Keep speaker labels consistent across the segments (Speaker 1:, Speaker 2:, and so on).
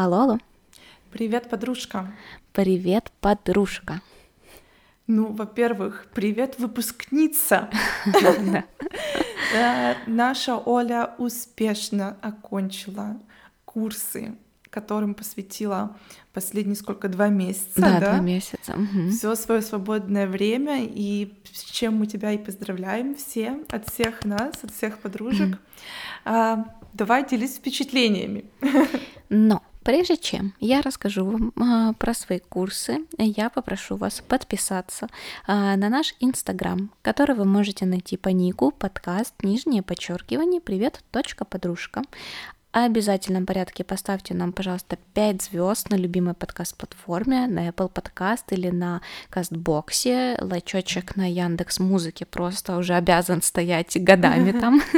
Speaker 1: Алло, алло.
Speaker 2: Привет, подружка.
Speaker 1: Привет, подружка.
Speaker 2: Ну, во-первых, привет, выпускница. Наша Оля успешно окончила курсы, которым посвятила последние сколько два месяца,
Speaker 1: да? два месяца.
Speaker 2: Все свое свободное время и с чем мы тебя и поздравляем все от всех нас, от всех подружек. А, давай делись впечатлениями.
Speaker 1: Но Прежде чем я расскажу вам а, про свои курсы, я попрошу вас подписаться а, на наш инстаграм, который вы можете найти по нику подкаст. Нижнее подчеркивание. Привет. Подружка обязательном порядке поставьте нам, пожалуйста, 5 звезд на любимой подкаст-платформе, на Apple Podcast или на Кастбоксе. Лайчочек на Яндекс Музыке просто уже обязан стоять годами там.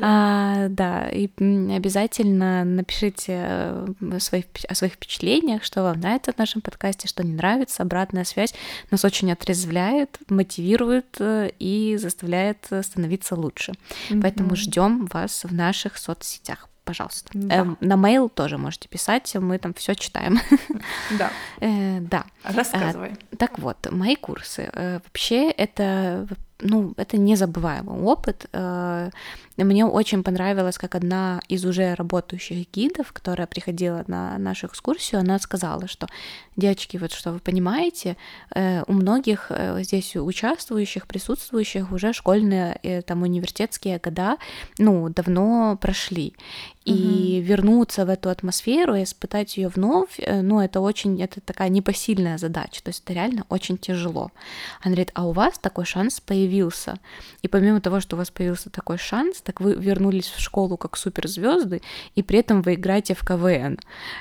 Speaker 1: А, да, и обязательно напишите э, о своих впечатлениях, что вам нравится в нашем подкасте, что не нравится. Обратная связь нас очень отрезвляет, мотивирует э, и заставляет становиться лучше. Поэтому ждем вас в наших соцсетях пожалуйста. Да. Эм, на mail тоже можете писать, мы там все читаем.
Speaker 2: Да.
Speaker 1: Э, да.
Speaker 2: Рассказывай.
Speaker 1: Э, так вот, мои курсы. Э, вообще это ну, это незабываемый опыт. Э, мне очень понравилось, как одна из уже работающих гидов, которая приходила на нашу экскурсию, она сказала, что, девочки, вот что вы понимаете, э, у многих э, здесь участвующих, присутствующих уже школьные, там, университетские года, ну, давно прошли. И угу. вернуться в эту атмосферу и испытать ее вновь, ну, это очень, это такая непосильная задача, то есть это реально очень тяжело. Она говорит, а у вас такой шанс появился. И помимо того, что у вас появился такой шанс, так вы вернулись в школу как суперзвезды, и при этом вы играете в КВН.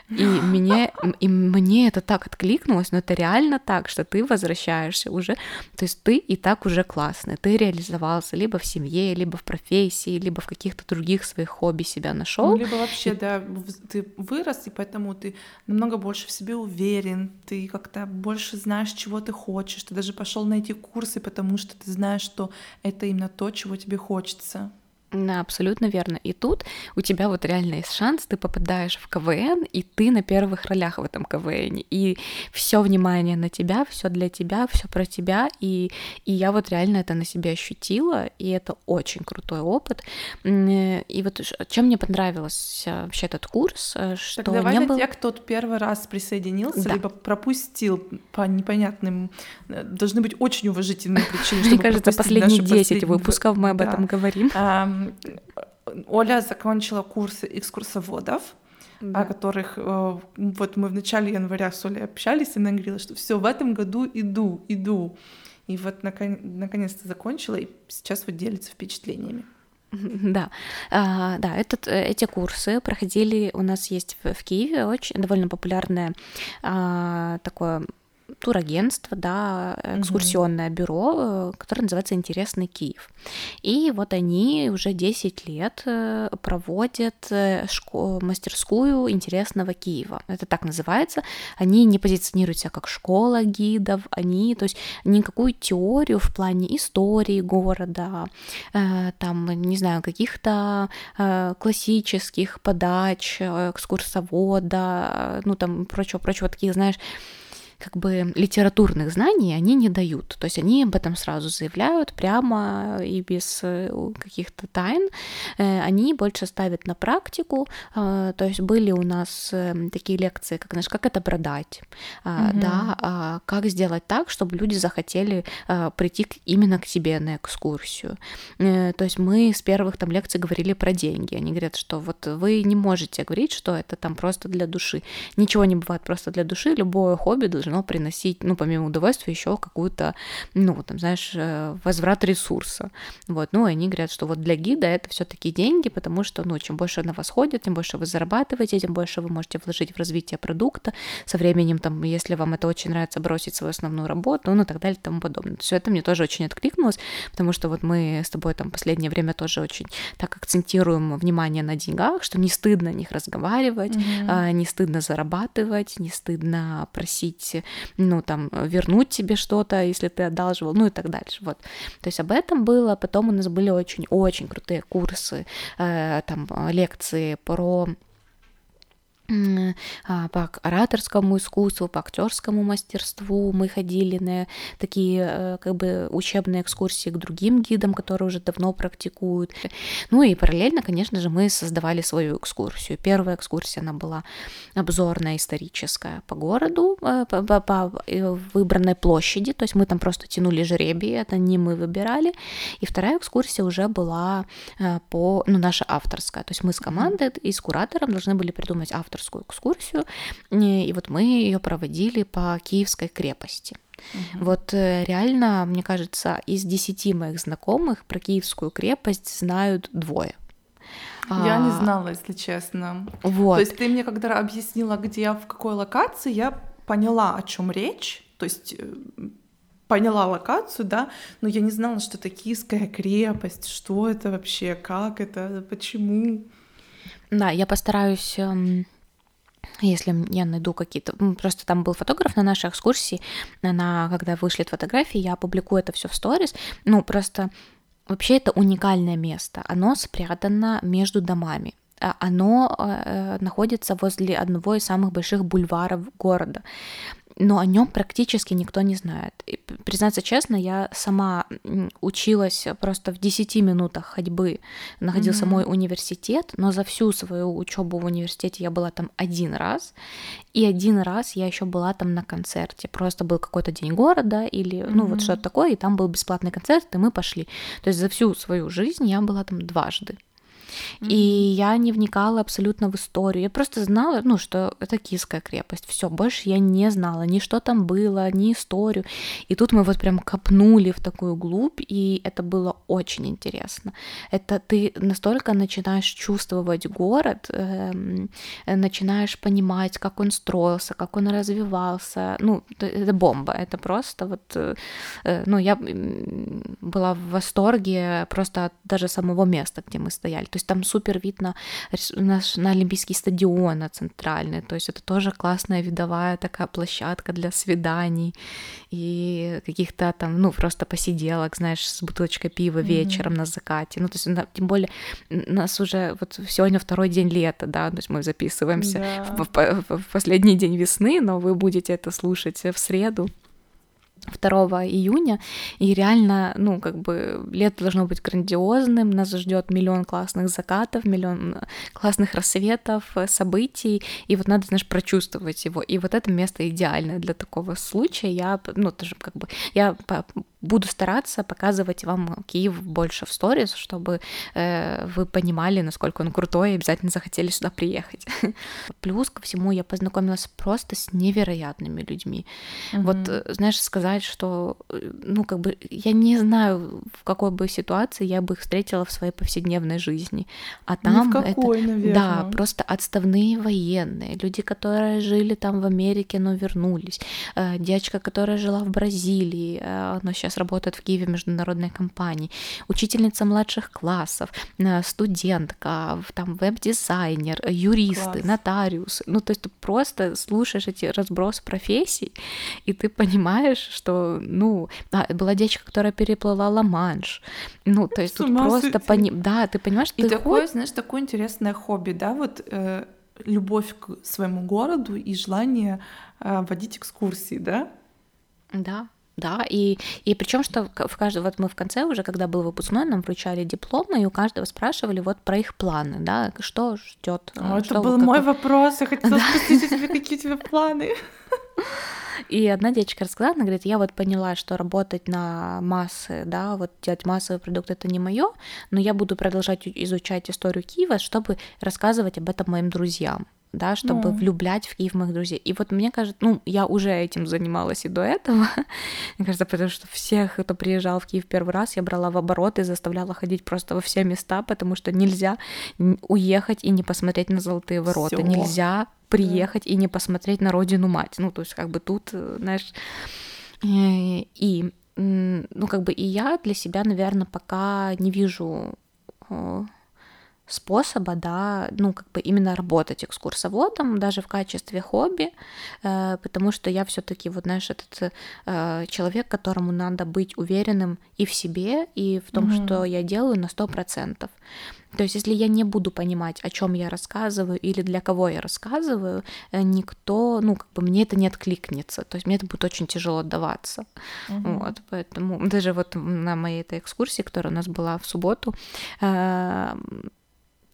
Speaker 1: И мне, и мне это так откликнулось, но это реально так, что ты возвращаешься уже, то есть ты и так уже классный, ты реализовался либо в семье, либо в профессии, либо в каких-то других своих хобби себя нашел.
Speaker 2: Ну, либо вообще, и... да, ты вырос, и поэтому ты намного больше в себе уверен, ты как-то больше знаешь, чего ты хочешь, ты даже пошел на эти курсы, потому что ты знаешь, что это именно то, чего тебе хочется.
Speaker 1: Да, абсолютно верно. И тут у тебя вот реально есть шанс, ты попадаешь в КВН, и ты на первых ролях в этом КВН. И все внимание на тебя, все для тебя, все про тебя. И, и я вот реально это на себе ощутила, и это очень крутой опыт. И вот чем мне понравился вообще этот курс, э, что
Speaker 2: так давай
Speaker 1: не
Speaker 2: для
Speaker 1: был...
Speaker 2: тех, кто первый раз присоединился, да. либо пропустил по непонятным... Э, должны быть очень уважительные причины,
Speaker 1: Мне кажется, последние 10 выпусков мы об этом говорим.
Speaker 2: Оля закончила курсы экскурсоводов, да. о которых э, вот мы в начале января с Олей общались, и она говорила, что все в этом году иду, иду. И вот наконец-то закончила, и сейчас вот делится впечатлениями.
Speaker 1: Да, а, да, этот, э, эти курсы проходили у нас есть в, в Киеве очень довольно популярное а, такое турагентство, да, экскурсионное mm-hmm. бюро, э, которое называется «Интересный Киев». И вот они уже 10 лет э, проводят э, шко- мастерскую интересного Киева. Это так называется. Они не позиционируют себя как школа гидов, они, то есть никакую теорию в плане истории города, там, не знаю, каких-то классических подач экскурсовода, ну там прочего-прочего, таких, знаешь, как бы литературных знаний они не дают. То есть они об этом сразу заявляют прямо и без э, каких-то тайн. Э, они больше ставят на практику. Э, то есть были у нас такие лекции, как, знаешь, как это продать, угу. да, а как сделать так, чтобы люди захотели прийти именно к тебе на экскурсию. То есть мы с первых там лекций говорили про деньги. Они говорят, что вот вы не можете говорить, что это там просто для души. Ничего не бывает просто для души. Любое хобби должно должно приносить, ну, помимо удовольствия, еще какую-то, ну, там, знаешь, э, возврат ресурса. Вот, ну, и они говорят, что вот для гида это все-таки деньги, потому что, ну, чем больше на вас ходит, тем больше вы зарабатываете, тем больше вы можете вложить в развитие продукта. Со временем, там, если вам это очень нравится, бросить свою основную работу, ну, и так далее, и тому подобное. Все это мне тоже очень откликнулось, потому что вот мы с тобой там последнее время тоже очень так акцентируем внимание на деньгах, что не стыдно о них разговаривать, mm-hmm. не стыдно зарабатывать, не стыдно просить ну, там, вернуть тебе что-то, если ты одалживал, ну и так дальше, вот. То есть об этом было, потом у нас были очень-очень крутые курсы, э, там, лекции про по ораторскому искусству, по актерскому мастерству. Мы ходили на такие э, как бы учебные экскурсии к другим гидам, которые уже давно практикуют. Ну и параллельно, конечно же, мы создавали свою экскурсию. Первая экскурсия, она была обзорная, историческая по городу, э, по, по, по э, выбранной площади, то есть мы там просто тянули жребий, это не мы выбирали. И вторая экскурсия уже была по, ну, наша авторская, то есть мы с командой и с куратором должны были придумать авторскую экскурсию, и вот мы ее проводили по Киевской крепости. Угу. Вот э, реально, мне кажется, из десяти моих знакомых про Киевскую крепость знают двое.
Speaker 2: Я а, не знала, если честно. Вот. То есть ты мне когда объяснила, где в какой локации, я поняла, о чем речь. То есть э, поняла локацию, да, но я не знала, что это Киевская крепость, что это вообще, как это, почему.
Speaker 1: Да, я постараюсь эм, если я найду какие-то... Просто там был фотограф на нашей экскурсии, на, когда вышлет фотографии, я опубликую это все в сторис. Ну, просто вообще это уникальное место. Оно спрятано между домами. А оно э, находится возле одного из самых больших бульваров города но о нем практически никто не знает. И, признаться честно, я сама училась просто в 10 минутах ходьбы, находился mm-hmm. мой университет, но за всю свою учебу в университете я была там один раз, и один раз я еще была там на концерте. Просто был какой-то день города или, mm-hmm. ну, вот что-то такое, и там был бесплатный концерт, и мы пошли. То есть за всю свою жизнь я была там дважды. И я не вникала абсолютно в историю. Я просто знала, ну, что это Киевская крепость. Все, больше я не знала ни что там было, ни историю. И тут мы вот прям копнули в такую глубь, и это было очень интересно. Это ты настолько начинаешь чувствовать город, э, начинаешь понимать, как он строился, как он развивался. Ну, это бомба. Это просто вот, э, э ну, я была в восторге просто от даже самого места, где мы стояли. То есть там супер вид на, наш, на Олимпийский стадион на центральный, то есть это тоже классная видовая такая площадка для свиданий и каких-то там, ну, просто посиделок, знаешь, с бутылочкой пива вечером mm-hmm. на закате, ну, то есть тем более нас уже вот сегодня второй день лета, да, то есть мы записываемся да. в, в, в последний день весны, но вы будете это слушать в среду. 2 июня, и реально, ну, как бы лето должно быть грандиозным, нас ждет миллион классных закатов, миллион классных рассветов, э, событий, и вот надо, знаешь, прочувствовать его, и вот это место идеальное для такого случая, я, ну, тоже как бы, я буду стараться показывать вам Киев больше в сторис, чтобы э, вы понимали, насколько он крутой, и обязательно захотели сюда приехать. Плюс ко всему я познакомилась просто с невероятными людьми. Mm-hmm. Вот, э, знаешь, сказать, что, э, ну, как бы, я не знаю, в какой бы ситуации я бы их встретила в своей повседневной жизни. А там
Speaker 2: Ни в какой,
Speaker 1: это,
Speaker 2: наверное.
Speaker 1: да, просто отставные военные, люди, которые жили там в Америке, но вернулись, э, девочка, которая жила в Бразилии, но сейчас сейчас работает в Киеве международной компании, учительница младших классов, э, студентка, там веб-дизайнер, юристы, Класс. нотариусы. Ну, то есть ты просто слушаешь эти разброс профессий, и ты понимаешь, что, ну, а, была девочка, которая переплыла Ла-Манш. Ну, то есть тут просто пони... Да, ты понимаешь, что
Speaker 2: и
Speaker 1: ты
Speaker 2: такое, ход... знаешь, такое интересное хобби, да, вот э, любовь к своему городу и желание э, водить экскурсии, да?
Speaker 1: Да, да, и, и причем, что в каждом, вот мы в конце уже, когда был выпускной, нам вручали дипломы, и у каждого спрашивали вот про их планы, да, что ждет.
Speaker 2: О, это был мой вопрос, я хотела спросить тебе, какие у тебя планы.
Speaker 1: И одна девочка рассказала, она говорит, я вот поняла, что работать на массы, да, вот делать массовый продукт это не мое, но я буду продолжать изучать историю Киева, чтобы рассказывать об этом моим друзьям да, чтобы ну. влюблять в Киев моих друзей. И вот мне кажется, ну, я уже этим занималась и до этого. мне кажется, потому что всех, кто приезжал в Киев первый раз, я брала в оборот и заставляла ходить просто во все места, потому что нельзя уехать и не посмотреть на золотые ворота. Всё. Нельзя приехать да. и не посмотреть на родину мать. Ну, то есть, как бы тут, э, знаешь, э, и ну, как бы и я для себя, наверное, пока не вижу способа, да, ну, как бы именно работать экскурсоводом, даже в качестве хобби, э, потому что я все таки вот, знаешь, этот э, человек, которому надо быть уверенным и в себе, и в том, mm-hmm. что я делаю на сто процентов. То есть, если я не буду понимать, о чем я рассказываю или для кого я рассказываю, э, никто, ну, как бы мне это не откликнется. То есть мне это будет очень тяжело отдаваться. Угу. Вот, поэтому даже вот на моей этой экскурсии, которая у нас была в субботу,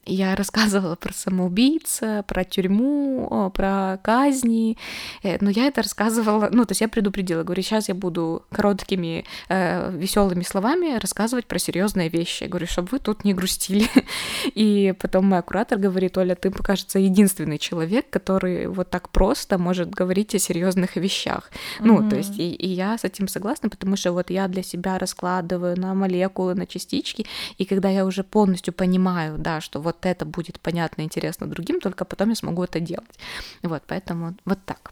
Speaker 1: я рассказывала про самоубийц, про тюрьму, про казни, э, но я это рассказывала, ну, то есть я предупредила, говорю, сейчас я буду короткими, э, веселыми словами рассказывать про серьезные вещи. Я говорю, чтобы вы тут не грустили. И потом мой куратор говорит, Оля, ты, кажется, единственный человек, который вот так просто может говорить о серьезных вещах. Mm-hmm. Ну, то есть и, и я с этим согласна, потому что вот я для себя раскладываю на молекулы, на частички, и когда я уже полностью понимаю, да, что вот вот это будет понятно и интересно другим, только потом я смогу это делать. Вот, поэтому вот так.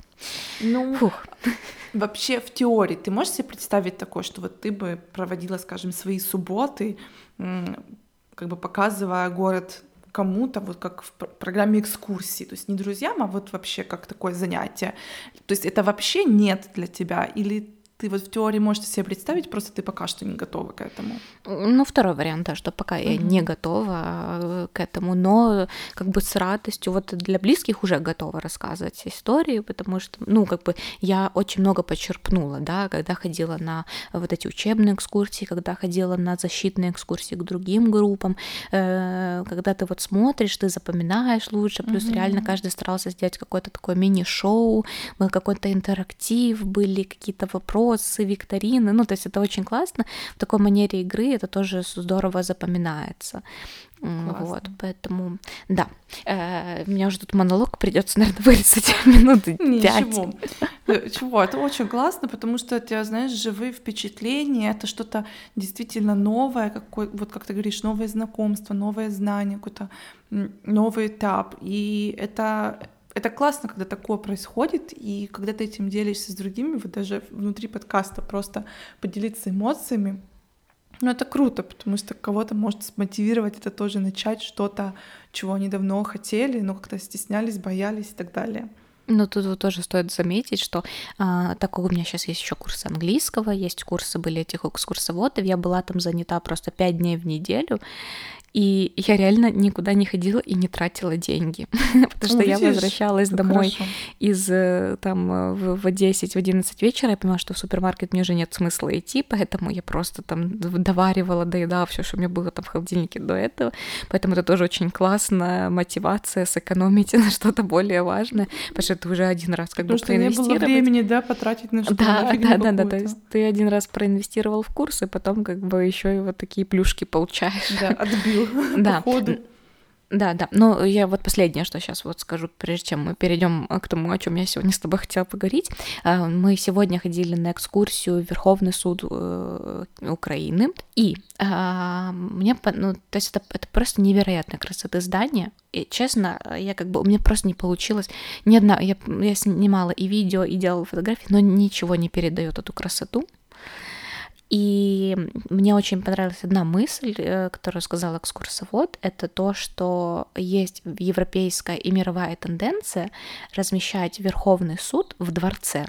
Speaker 2: Ну, Фух. вообще в теории ты можешь себе представить такое, что вот ты бы проводила, скажем, свои субботы, как бы показывая город кому-то, вот как в программе экскурсии, то есть не друзьям, а вот вообще как такое занятие. То есть это вообще нет для тебя, или ты вот в теории можешь себе представить, просто ты пока что не готова к этому.
Speaker 1: Ну, второй вариант, да, что пока mm-hmm. я не готова э, к этому, но как бы с радостью, вот для близких уже готова рассказывать истории, потому что, ну, как бы я очень много почерпнула, да, когда ходила на вот эти учебные экскурсии, когда ходила на защитные экскурсии к другим группам, э, когда ты вот смотришь, ты запоминаешь лучше, плюс mm-hmm. реально каждый старался сделать какое-то такое мини-шоу, был какой-то интерактив, были какие-то вопросы, вопросы, викторины. Ну, то есть это очень классно. В такой манере игры это тоже здорово запоминается. Классно. Вот, поэтому, да. Э, у меня уже тут монолог придется, наверное, вырезать минуты пять.
Speaker 2: Ничего. Э, чего? Это очень классно, потому что это, знаешь, живые впечатления, это что-то действительно новое, какой, вот как ты говоришь, новое знакомство, новое знание, какой-то новый этап. И это это классно, когда такое происходит, и когда ты этим делишься с другими, вот даже внутри подкаста просто поделиться эмоциями, ну, это круто, потому что кого-то может смотивировать это тоже начать что-то, чего они давно хотели, но как-то стеснялись, боялись и так далее.
Speaker 1: Ну, тут вот тоже стоит заметить, что а, так как у меня сейчас есть еще курсы английского, есть курсы были этих экскурсоводов, я была там занята просто пять дней в неделю, и я реально никуда не ходила и не тратила деньги, потому что я возвращалась домой из э, там э, в 10, в 11 вечера, я поняла, что в супермаркет мне уже нет смысла идти, поэтому я просто там доваривала, доедала все, что у меня было там в холодильнике до этого, поэтому это тоже очень классная мотивация сэкономить на что-то более важное, потому что ты уже один раз как
Speaker 2: бы
Speaker 1: проинвестировал.
Speaker 2: не было времени, да, потратить на что-то.
Speaker 1: Да, да, да, да, то есть ты один раз проинвестировал в курс, и потом как бы еще и вот такие плюшки получаешь.
Speaker 2: Да, отбил да.
Speaker 1: Да, да. Но я вот последнее, что сейчас вот скажу, прежде чем мы перейдем к тому, о чем я сегодня с тобой хотела поговорить. А, мы сегодня ходили на экскурсию в Верховный суд э, Украины, и а, мне, ну, то есть это, это просто невероятная красота здания. И, честно, я как бы у меня просто не получилось ни одна. Я, я снимала и видео, и делала фотографии, но ничего не передает эту красоту. И мне очень понравилась одна мысль, э, которую сказал экскурсовод, это то, что есть европейская и мировая тенденция размещать Верховный суд в дворце.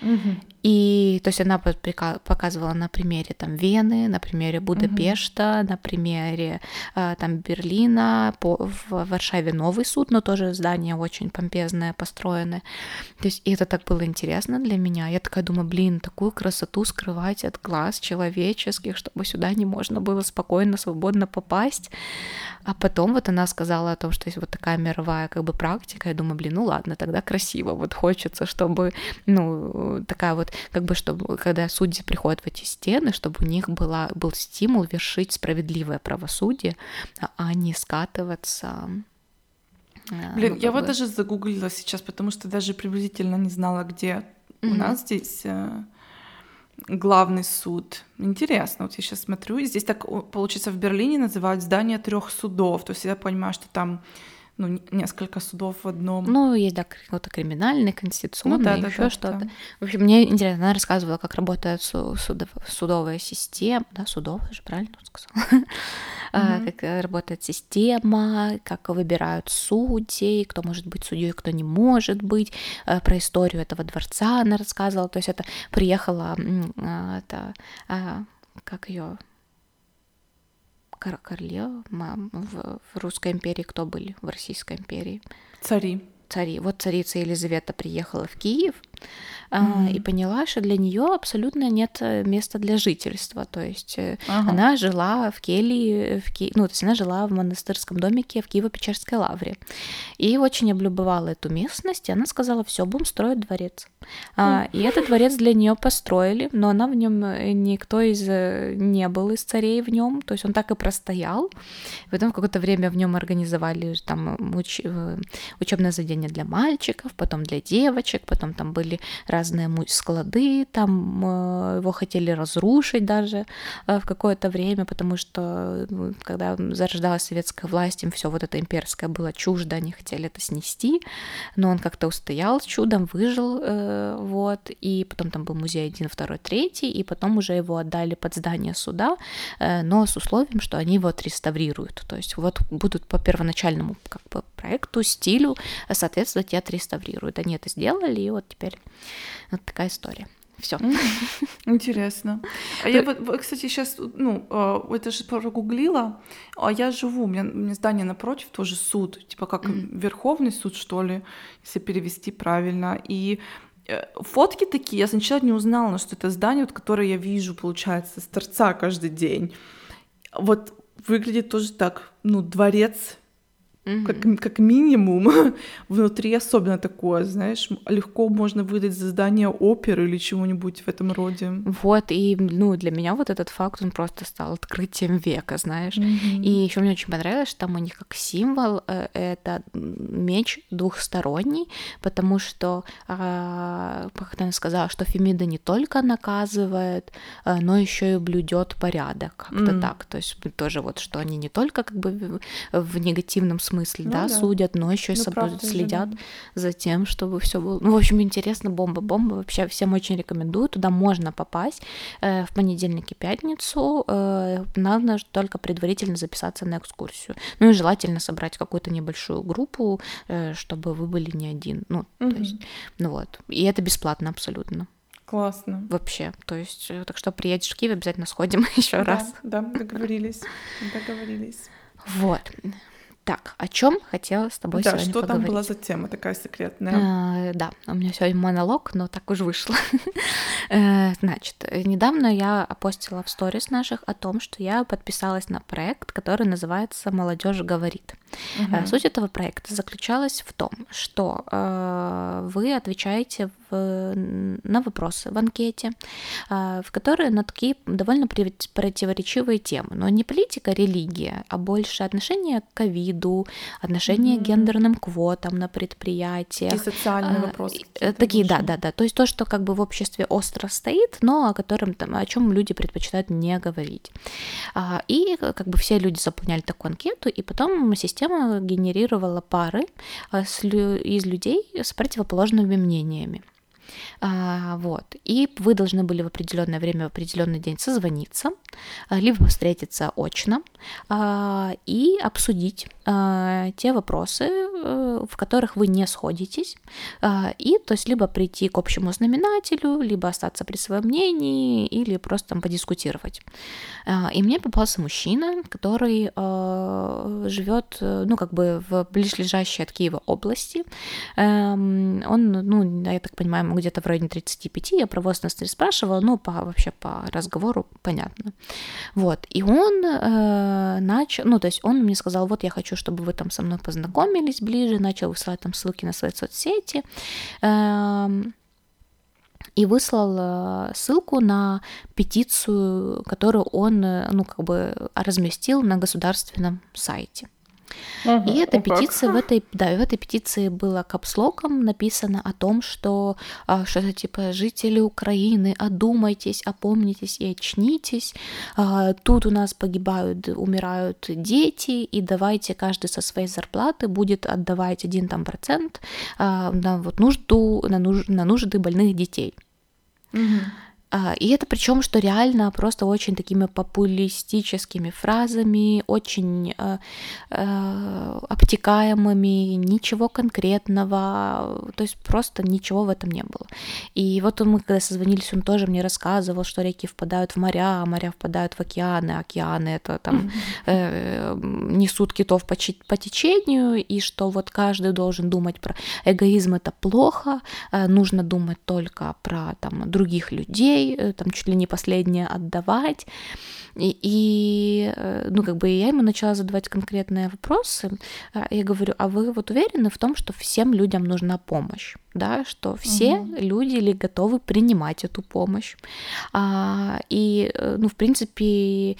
Speaker 1: Угу. И то есть она показывала на примере там Вены, на примере Будапешта, угу. на примере э, там Берлина, по, в Варшаве новый суд, но тоже здание очень помпезное, построенное. То есть и это так было интересно для меня. Я такая думаю, блин, такую красоту скрывать от глаз человеческих, чтобы сюда не можно было спокойно, свободно попасть. А потом вот она сказала о том, что есть вот такая мировая как бы практика. Я думаю, блин, ну ладно, тогда красиво. Вот хочется, чтобы, ну, такая вот как бы чтобы, когда судьи приходят в эти стены, чтобы у них была, был стимул вершить справедливое правосудие, а не скатываться
Speaker 2: э, Блин, ну, я бы... вот даже загуглила сейчас, потому что даже приблизительно не знала, где mm-hmm. у нас здесь э, главный суд. Интересно, вот я сейчас смотрю, здесь так, получается, в Берлине называют здание трех судов, то есть я понимаю, что там ну, несколько судов в одном.
Speaker 1: Ну, есть, да, какой-то криминальный, конституционный, ну, да, еще да, что-то. Да. В общем, мне интересно, она рассказывала, как работает судов, судовая система, да, судовая же, правильно сказала? Mm-hmm. как э, работает система, как выбирают судей, кто может быть судьей, кто не может быть, э, про историю этого дворца она рассказывала, то есть это приехала, а, это, а, как ее королева в, в Русской империи кто были, в Российской империи?
Speaker 2: Цари.
Speaker 1: Цари. Вот царица Елизавета приехала в Киев, mm-hmm. и поняла, что для нее абсолютно нет э, места для жительства. То есть э, ага. она жила в келье, в Ки... ну, то есть она жила в монастырском домике в Киево-Печерской лавре. И очень облюбовала эту местность, и она сказала, все, будем строить дворец. А, и этот дворец для нее построили, но она в нем э, никто из не был из царей в нем, то есть он так и простоял. Потом какое-то время в нем организовали там уч... учебное заведение для мальчиков, потом для девочек, потом там были разные склады, там э, его хотели разрушить даже э, в какое-то время, потому что ну, когда зарождалась советская власть, им все вот это имперское было чуждо, они хотели это снести, но он как-то устоял чудом, выжил, э, вот, и потом там был музей один, второй, третий, и потом уже его отдали под здание суда, но с условием, что они его отреставрируют, то есть вот будут по первоначальному как бы проекту, стилю, соответствовать и отреставрируют. Они это сделали, и вот теперь вот такая история. Все.
Speaker 2: Интересно. А я вот, кстати, сейчас, ну, а, это же прогуглила, а я живу, у меня, у меня здание напротив тоже суд, типа как mm-hmm. Верховный суд, что ли, если перевести правильно. И э, фотки такие, я сначала не узнала, что это здание, вот, которое я вижу, получается, с торца каждый день. Вот выглядит тоже так, ну, дворец Mm-hmm. Как, как минимум, внутри особенно такое, знаешь, легко можно выдать за здание оперы или чего-нибудь в этом роде.
Speaker 1: Вот, и, ну, для меня вот этот факт, он просто стал открытием века, знаешь. Mm-hmm. И еще мне очень понравилось, что там у них как символ э, это меч двухсторонний, потому что, э, как она сказала, что Фемида не только наказывает, э, но еще и блюдет порядок, как-то mm-hmm. так. То есть тоже вот, что они не только как бы в, в негативном смысле смысле, ну, да, да, судят, но еще ну, и правда, следят да. за тем, чтобы все было. Ну, в общем, интересно, бомба, бомба. Вообще всем очень рекомендую. Туда можно попасть э, в понедельник и пятницу. Э, надо только предварительно записаться на экскурсию. Ну и желательно собрать какую-то небольшую группу, э, чтобы вы были не один. Ну, угу. то есть, ну вот. И это бесплатно абсолютно.
Speaker 2: Классно.
Speaker 1: Вообще. То есть, э, так что приедешь в Киев, обязательно сходим еще
Speaker 2: да,
Speaker 1: раз.
Speaker 2: Да, договорились. Договорились.
Speaker 1: Вот. Так, о чем хотела с тобой
Speaker 2: да,
Speaker 1: сегодня
Speaker 2: что
Speaker 1: поговорить?
Speaker 2: там была за тема такая секретная?
Speaker 1: А, да, у меня сегодня монолог, но так уж вышло. Э, значит, недавно я опостила в сторис наших о том, что я подписалась на проект, который называется «Молодежь говорит». Угу. Суть этого проекта заключалась в том, что э, вы отвечаете в, на вопросы в анкете, э, в которые на такие довольно противоречивые темы, но не политика, религия, а больше отношение к ковиду, отношение mm-hmm. к гендерным квотам на предприятиях.
Speaker 2: И социальные вопросы.
Speaker 1: Такие, да, да, да. То есть то, что как бы в обществе остро стоит, но о котором там, о чем люди предпочитают не говорить. А, и как бы все люди заполняли такую анкету, и потом система генерировала пары а, из людей с противоположными мнениями. А, вот. И вы должны были в определенное время, в определенный день созвониться, а, либо встретиться очно а, и обсудить те вопросы, э, в которых вы не сходитесь, и то есть либо прийти к общему знаменателю, либо остаться при своем мнении, или просто там подискутировать. И мне попался мужчина, который живет, ну, как бы в ближайшей от Киева области. Эм, он, ну, я так понимаю, где-то в районе 35, я про возраст не спрашивала, но по, вообще по разговору понятно. Вот, и он э, начал, ну, то есть он мне сказал, вот я хочу, чтобы вы там со мной познакомились ближе, начал высылать там ссылки на свои соцсети, эм, и выслал э, ссылку на петицию, которую он, э, ну, как бы разместил на государственном сайте. Угу, и эта петиция в этой, да, в этой петиции было капслоком написано о том, что а, что-то типа жители Украины, одумайтесь, опомнитесь и очнитесь. А, тут у нас погибают, умирают дети, и давайте каждый со своей зарплаты будет отдавать один там процент а, на вот нужду на, нуж, на нужды больных детей.
Speaker 2: Угу.
Speaker 1: А, и это причем, что реально просто очень такими популистическими фразами, очень э, э, обтекаемыми, ничего конкретного, то есть просто ничего в этом не было. И вот мы когда созвонились, он тоже мне рассказывал, что реки впадают в моря, а моря впадают в океаны, а океаны это там э, несут китов по, по течению, и что вот каждый должен думать про эгоизм это плохо, э, нужно думать только про там других людей людей, э, там чуть ли не последнее отдавать. И, и э, ну, как бы я ему начала задавать конкретные вопросы. А, я говорю, а вы вот уверены в том, что всем людям нужна помощь? Да, что все угу. люди ли готовы принимать эту помощь. А, и, э, ну, в принципе,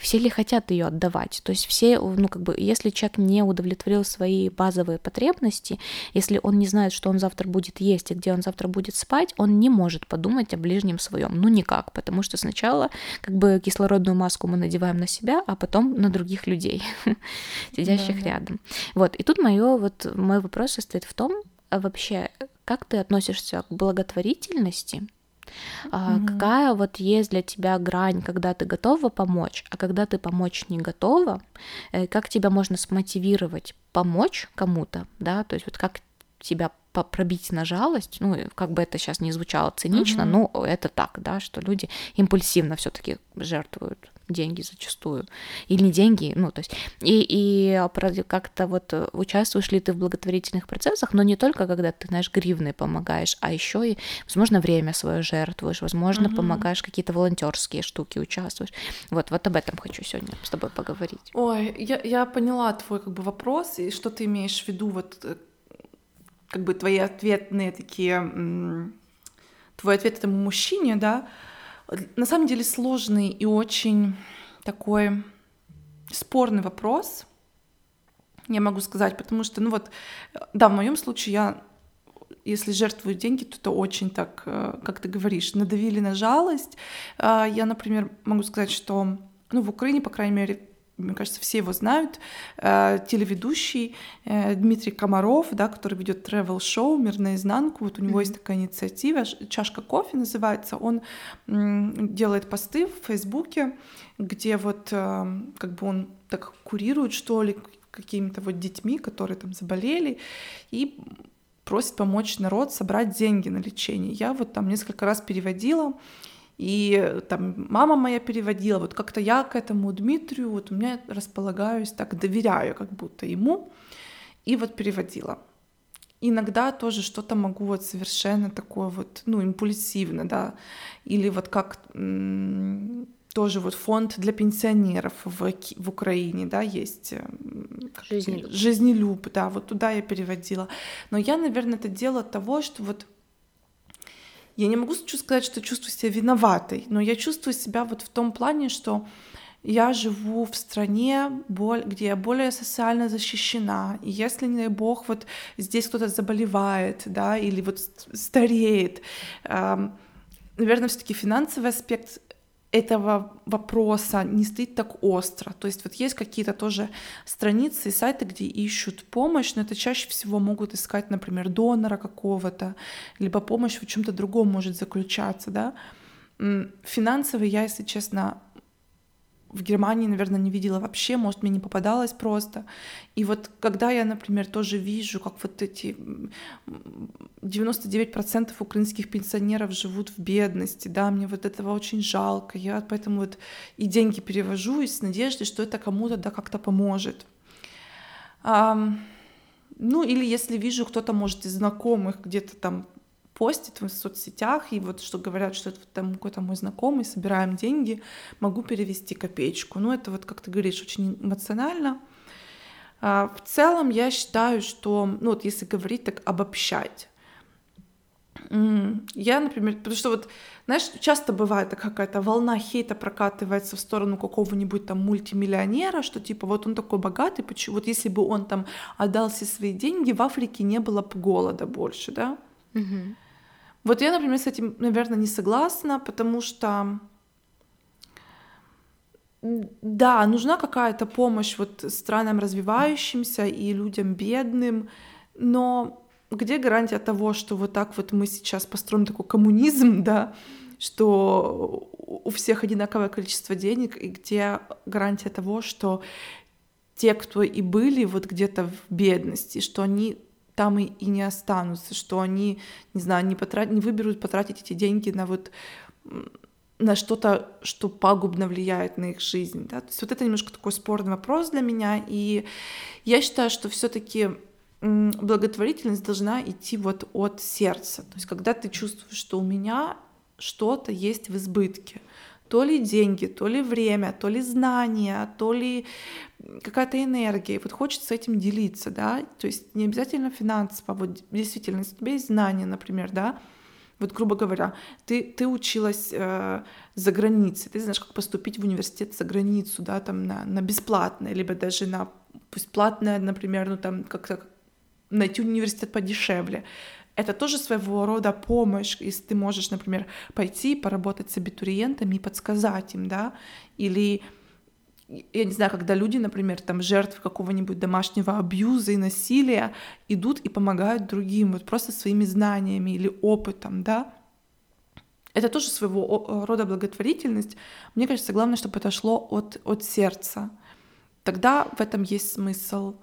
Speaker 1: все ли хотят ее отдавать. То есть все, ну, как бы, если человек не удовлетворил свои базовые потребности, если он не знает, что он завтра будет есть и где он завтра будет спать, он не может подумать о ближнем своем. Ну, никак, потому что сначала, как бы, кислородную маску мы надеваем на себя, а потом на других людей, сидящих да, рядом. Вот, и тут моё, вот, мой вопрос состоит в том, вообще, как ты относишься к благотворительности? Mm-hmm. Какая вот есть для тебя грань, когда ты готова помочь, а когда ты помочь не готова? Э, как тебя можно смотивировать помочь кому-то, да? То есть вот как тебя пробить на жалость, ну, как бы это сейчас не звучало цинично, mm-hmm. но это так, да, что люди импульсивно все-таки жертвуют деньги зачастую. Или не деньги, ну, то есть, и, и как-то вот участвуешь ли ты в благотворительных процессах, но не только когда ты, знаешь, гривны помогаешь, а еще и, возможно, время свое жертвуешь, возможно, mm-hmm. помогаешь какие-то волонтерские штуки участвуешь. Вот, вот об этом хочу сегодня с тобой поговорить.
Speaker 2: Ой, я, я поняла твой как бы вопрос, и что ты имеешь в виду вот э, как бы твои ответные такие, твой ответ этому мужчине, да, на самом деле сложный и очень такой спорный вопрос, я могу сказать, потому что, ну вот, да, в моем случае я, если жертвую деньги, то это очень так, э, как ты говоришь, надавили на жалость. А, я, например, могу сказать, что, ну, в Украине, по крайней мере, мне кажется, все его знают, э, телеведущий э, Дмитрий Комаров, да, который ведет travel шоу «Мир наизнанку». Вот у него mm-hmm. есть такая инициатива «Чашка кофе» называется. Он делает посты в Фейсбуке, где вот э, как бы он так курирует, что ли, какими-то вот детьми, которые там заболели, и просит помочь народ собрать деньги на лечение. Я вот там несколько раз переводила, и там мама моя переводила, вот как-то я к этому Дмитрию, вот у меня располагаюсь, так доверяю как будто ему, и вот переводила. Иногда тоже что-то могу вот совершенно такое вот, ну, импульсивно, да, или вот как тоже вот фонд для пенсионеров в, в Украине, да, есть
Speaker 1: жизнелюб.
Speaker 2: жизнелюб, да, вот туда я переводила. Но я, наверное, это делала от того, что вот я не могу сказать, что чувствую себя виноватой, но я чувствую себя вот в том плане, что я живу в стране, где я более социально защищена. И если, не дай бог, вот здесь кто-то заболевает, да, или вот стареет, наверное, все-таки финансовый аспект этого вопроса не стоит так остро. То есть вот есть какие-то тоже страницы и сайты, где ищут помощь, но это чаще всего могут искать, например, донора какого-то, либо помощь в чем-то другом может заключаться, да. Финансовый я, если честно, в Германии, наверное, не видела вообще, может, мне не попадалось просто. И вот когда я, например, тоже вижу, как вот эти 99% украинских пенсионеров живут в бедности, да, мне вот этого очень жалко, я поэтому вот и деньги перевожу с надеждой, что это кому-то да как-то поможет. А, ну или если вижу, кто-то, может, из знакомых где-то там постит в соцсетях, и вот что говорят, что это там какой-то мой знакомый, собираем деньги, могу перевести копеечку. Ну, это вот, как ты говоришь, очень эмоционально. А, в целом я считаю, что, ну вот если говорить так, обобщать, Я, например, потому что вот, знаешь, часто бывает какая-то волна хейта прокатывается в сторону какого-нибудь там мультимиллионера, что типа вот он такой богатый, почему вот если бы он там отдал все свои деньги, в Африке не было бы голода больше, да?
Speaker 1: Угу.
Speaker 2: Вот я, например, с этим, наверное, не согласна, потому что да, нужна какая-то помощь вот странам развивающимся и людям бедным, но где гарантия того, что вот так вот мы сейчас построим такой коммунизм, да, что у всех одинаковое количество денег, и где гарантия того, что те, кто и были вот где-то в бедности, что они там и, и не останутся, что они, не знаю, не, потрат... не выберут потратить эти деньги на вот на что-то, что пагубно влияет на их жизнь. Да? То есть вот это немножко такой спорный вопрос для меня. И я считаю, что все-таки благотворительность должна идти вот от сердца. То есть когда ты чувствуешь, что у меня что-то есть в избытке, то ли деньги, то ли время, то ли знания, то ли какая-то энергия. И вот хочется этим делиться, да, то есть не обязательно финансово, вот действительно, если у тебя есть знания, например, да, вот, грубо говоря, ты, ты училась э, за границей, ты знаешь, как поступить в университет за границу, да, там на, на бесплатное, либо даже на пусть платное, например, ну там как-то найти университет подешевле. Это тоже своего рода помощь, если ты можешь, например, пойти поработать с абитуриентами и подсказать им, да, или я не знаю, когда люди, например, там жертвы какого-нибудь домашнего абьюза и насилия идут и помогают другим, вот просто своими знаниями или опытом, да, это тоже своего рода благотворительность. Мне кажется, главное, чтобы это шло от, от сердца. Тогда в этом есть смысл.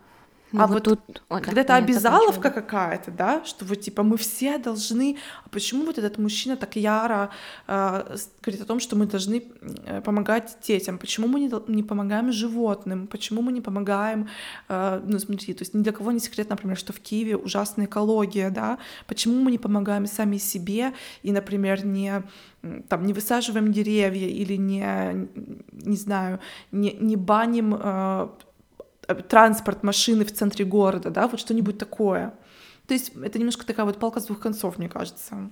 Speaker 2: Ну, а вот, вот тут, О, когда да, это обязаловка какая-то, да, что вот типа мы все должны, а почему вот этот мужчина так яро э, говорит о том, что мы должны э, помогать детям, почему мы не, не помогаем животным, почему мы не помогаем, э, ну смотри, то есть ни для кого не секрет, например, что в Киеве ужасная экология, да, почему мы не помогаем сами себе и, например, не там не высаживаем деревья или не, не знаю, не, не баним Э, транспорт, машины в центре города, да, вот что-нибудь такое. То есть это немножко такая вот палка с двух концов, мне кажется.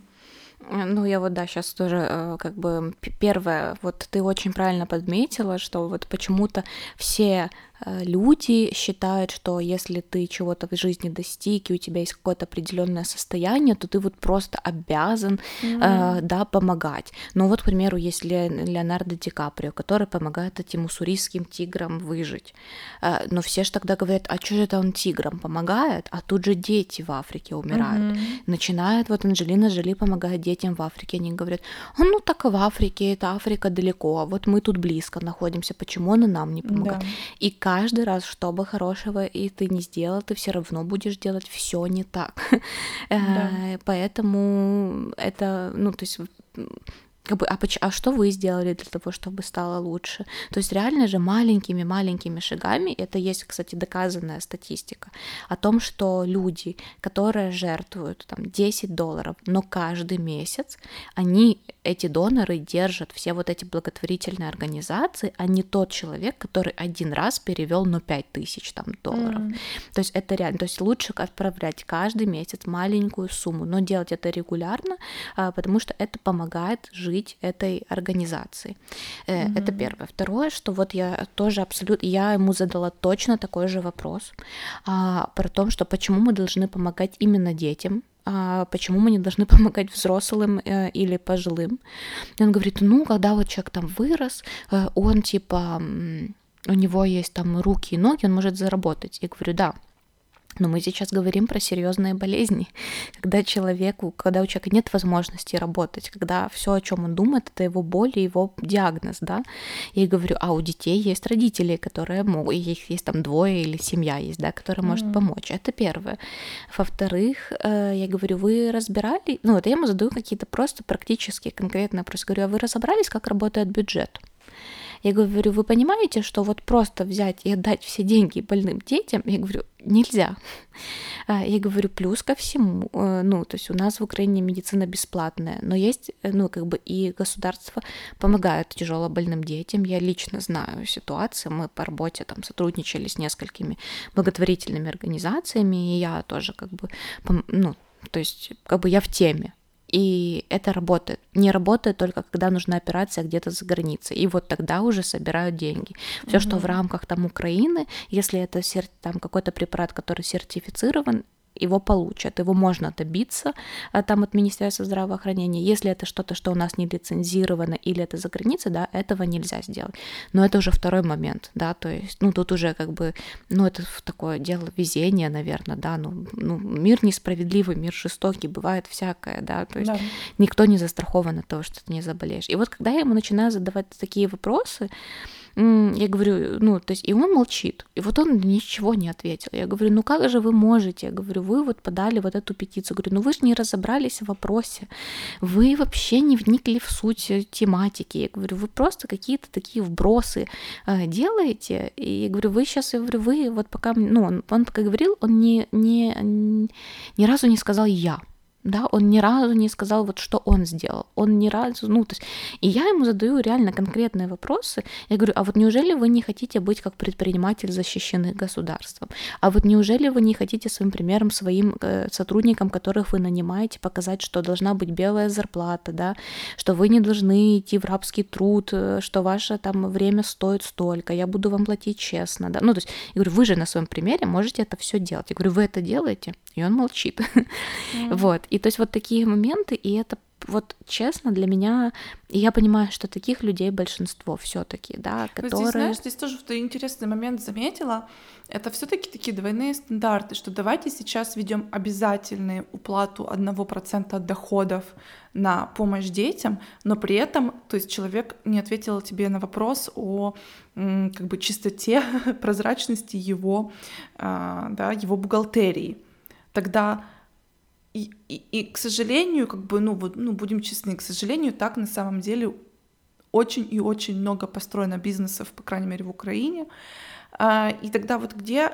Speaker 1: Э, ну, я вот, да, сейчас тоже э, как бы первое, вот ты очень правильно подметила, что вот почему-то все Э, люди считают, что если ты чего-то в жизни достиг, и у тебя есть какое-то определенное состояние, то ты вот просто обязан, mm-hmm. э, да, помогать. Ну вот, к примеру, есть Леонардо Ди Каприо, который помогает этим уссурийским тиграм выжить. Э, но все же тогда говорят, а что же это он тиграм помогает? А тут же дети в Африке умирают. Mm-hmm. Начинает вот Анджелина Жоли помогает детям в Африке. Они говорят, «А, ну так в Африке, это Африка далеко, а вот мы тут близко находимся, почему она нам не помогает? Да. И каждый раз, что бы хорошего и ты не сделал, ты все равно будешь делать все не так. Да. Э, поэтому это, ну, то есть как бы, а, а что вы сделали для того, чтобы стало лучше? То есть реально же маленькими-маленькими шагами, это есть, кстати, доказанная статистика, о том, что люди, которые жертвуют там 10 долларов, но каждый месяц, они, эти доноры держат все вот эти благотворительные организации, а не тот человек, который один раз перевел, ну, 5 тысяч там долларов. Mm. То есть это реально, то есть лучше отправлять каждый месяц маленькую сумму, но делать это регулярно, а, потому что это помогает жить этой организации. Mm-hmm. Это первое. Второе, что вот я тоже абсолютно, я ему задала точно такой же вопрос а, про то, что почему мы должны помогать именно детям, а почему мы не должны помогать взрослым э, или пожилым. И он говорит, ну, когда вот человек там вырос, э, он типа, у него есть там руки и ноги, он может заработать. Я говорю, да, но мы сейчас говорим про серьезные болезни, когда человеку, когда у человека нет возможности работать, когда все, о чем он думает, это его боль и его диагноз, да. Я говорю, а у детей есть родители, которые могут, их есть там двое или семья есть, да, которая может mm-hmm. помочь. Это первое. Во-вторых, э, я говорю, вы разбирали, ну вот я ему задаю какие-то просто практические конкретные вопросы, говорю, а вы разобрались, как работает бюджет? Я говорю, вы понимаете, что вот просто взять и отдать все деньги больным детям, я говорю, нельзя. А, я говорю, плюс ко всему, э, ну, то есть у нас в Украине медицина бесплатная, но есть, э, ну, как бы и государство помогает тяжело больным детям. Я лично знаю ситуацию, мы по работе там сотрудничали с несколькими благотворительными организациями, и я тоже как бы, ну, то есть как бы я в теме И это работает. Не работает только когда нужна операция где-то за границей. И вот тогда уже собирают деньги. Все, угу. что в рамках там Украины, если это там какой-то препарат, который сертифицирован, его получат, его можно добиться а, там от Министерства здравоохранения. Если это что-то, что у нас не лицензировано или это за границей, да, этого нельзя сделать. Но это уже второй момент, да, то есть, ну, тут уже как бы, ну, это такое дело везения, наверное, да, ну, ну мир несправедливый, мир жестокий, бывает всякое, да, то есть да. никто не застрахован от того, что ты не заболеешь. И вот когда я ему начинаю задавать такие вопросы, я говорю, ну, то есть, и он молчит. И вот он ничего не ответил. Я говорю, ну как же вы можете? Я говорю, вы вот подали вот эту петицию. Я говорю, ну вы же не разобрались в вопросе. Вы вообще не вникли в суть тематики. Я говорю, вы просто какие-то такие вбросы э, делаете. И я говорю, вы сейчас, я говорю, вы вот пока, ну, он, он пока говорил, он не, не, ни разу не сказал «я» да, он ни разу не сказал, вот что он сделал, он ни разу, ну, то есть, и я ему задаю реально конкретные вопросы, я говорю, а вот неужели вы не хотите быть как предприниматель защищенный государством, а вот неужели вы не хотите своим примером своим э, сотрудникам, которых вы нанимаете, показать, что должна быть белая зарплата, да, что вы не должны идти в рабский труд, э, что ваше там время стоит столько, я буду вам платить честно, да, ну, то есть, я говорю, вы же на своем примере можете это все делать, я говорю, вы это делаете, и он молчит, mm-hmm. вот, и то есть вот такие моменты, и это вот честно для меня, я понимаю, что таких людей большинство все-таки, да,
Speaker 2: которые. Здесь, знаешь, здесь тоже ты интересный момент заметила. Это все-таки такие двойные стандарты, что давайте сейчас ведем обязательную уплату одного процента доходов на помощь детям, но при этом, то есть человек не ответил тебе на вопрос о как бы чистоте, прозрачности его, а, да, его бухгалтерии. Тогда и, и, и, к сожалению, как бы, ну, вот, ну, будем честны, к сожалению, так на самом деле очень и очень много построено бизнесов, по крайней мере, в Украине. А, и тогда вот где,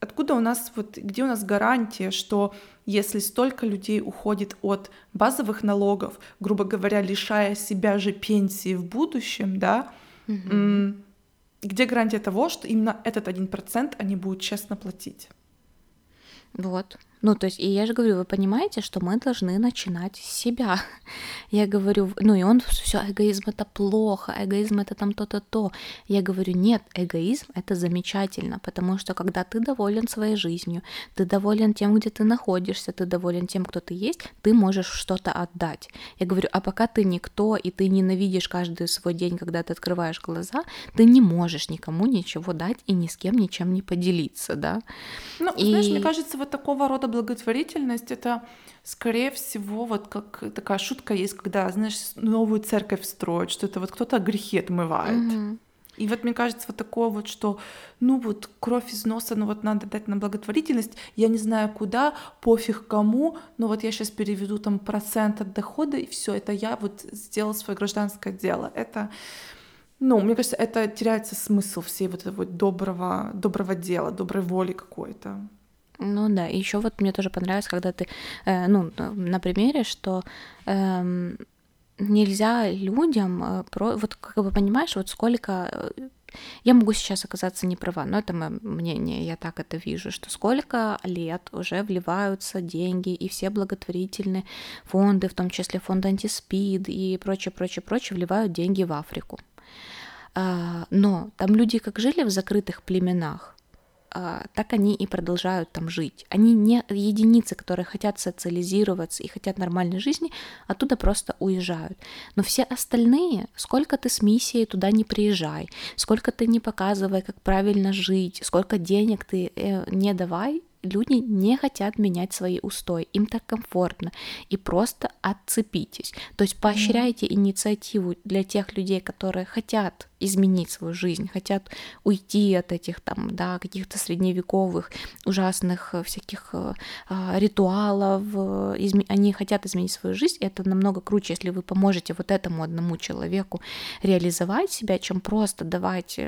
Speaker 2: откуда у нас, вот, где у нас гарантия, что если столько людей уходит от базовых налогов, грубо говоря, лишая себя же пенсии в будущем, да, mm где гарантия того, что именно этот один процент они будут честно платить?
Speaker 1: Вот. Ну, то есть, и я же говорю, вы понимаете, что мы должны начинать с себя. Я говорю, ну и он все, эгоизм это плохо, эгоизм это там то-то то. Я говорю, нет, эгоизм это замечательно, потому что когда ты доволен своей жизнью, ты доволен тем, где ты находишься, ты доволен тем, кто ты есть, ты можешь что-то отдать. Я говорю, а пока ты никто, и ты ненавидишь каждый свой день, когда ты открываешь глаза, ты не можешь никому ничего дать и ни с кем ничем не поделиться, да.
Speaker 2: Ну, и... знаешь, мне кажется, вот такого рода благотворительность это скорее всего вот как такая шутка есть, когда, знаешь, новую церковь строят, что это вот кто-то грехи отмывает. И вот мне кажется, вот такое вот, что, ну вот кровь из носа, ну вот надо дать на благотворительность, я не знаю куда, пофиг кому, но вот я сейчас переведу там процент от дохода, и все, это я вот сделал свое гражданское дело. Это, ну, мне кажется, это теряется смысл всей вот этого вот доброго, доброго дела, доброй воли какой-то.
Speaker 1: Ну да, еще вот мне тоже понравилось, когда ты, э, ну, на примере, что э, нельзя людям, э, про, вот как бы понимаешь, вот сколько э, я могу сейчас оказаться не права, но это мое мнение, я так это вижу, что сколько лет уже вливаются деньги, и все благотворительные фонды, в том числе фонд антиспид и прочее, прочее, прочее, вливают деньги в Африку. А, но там люди как жили в закрытых племенах, так они и продолжают там жить. Они не единицы, которые хотят социализироваться и хотят нормальной жизни, оттуда просто уезжают. Но все остальные, сколько ты с миссией туда не приезжай, сколько ты не показывай, как правильно жить, сколько денег ты э, не давай, люди не хотят менять свои устои, им так комфортно, и просто отцепитесь. То есть поощряйте инициативу для тех людей, которые хотят изменить свою жизнь, хотят уйти от этих там, да, каких-то средневековых ужасных э, всяких э, а, ритуалов, э, изме... они хотят изменить свою жизнь, и это намного круче, если вы поможете вот этому одному человеку реализовать себя, чем просто давать,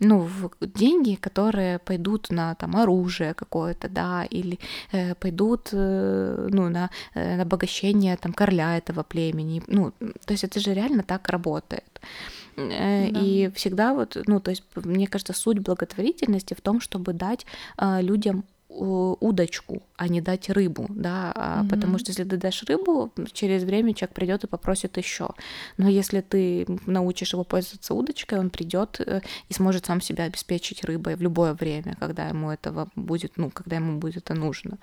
Speaker 1: ну, деньги, которые пойдут на там оружие какое-то, да, или э, пойдут, э, ну, на, э, на обогащение там короля этого племени, ну, то есть это же реально так работает. Э, да. И всегда вот, ну, то есть, мне кажется, суть благотворительности в том, чтобы дать э, людям удочку, а не дать рыбу, да, mm-hmm. потому что если ты дашь рыбу, через время человек придет и попросит еще. Но если ты научишь его пользоваться удочкой, он придет э, и сможет сам себя обеспечить рыбой в любое время, когда ему этого будет, ну, когда ему будет это нужно.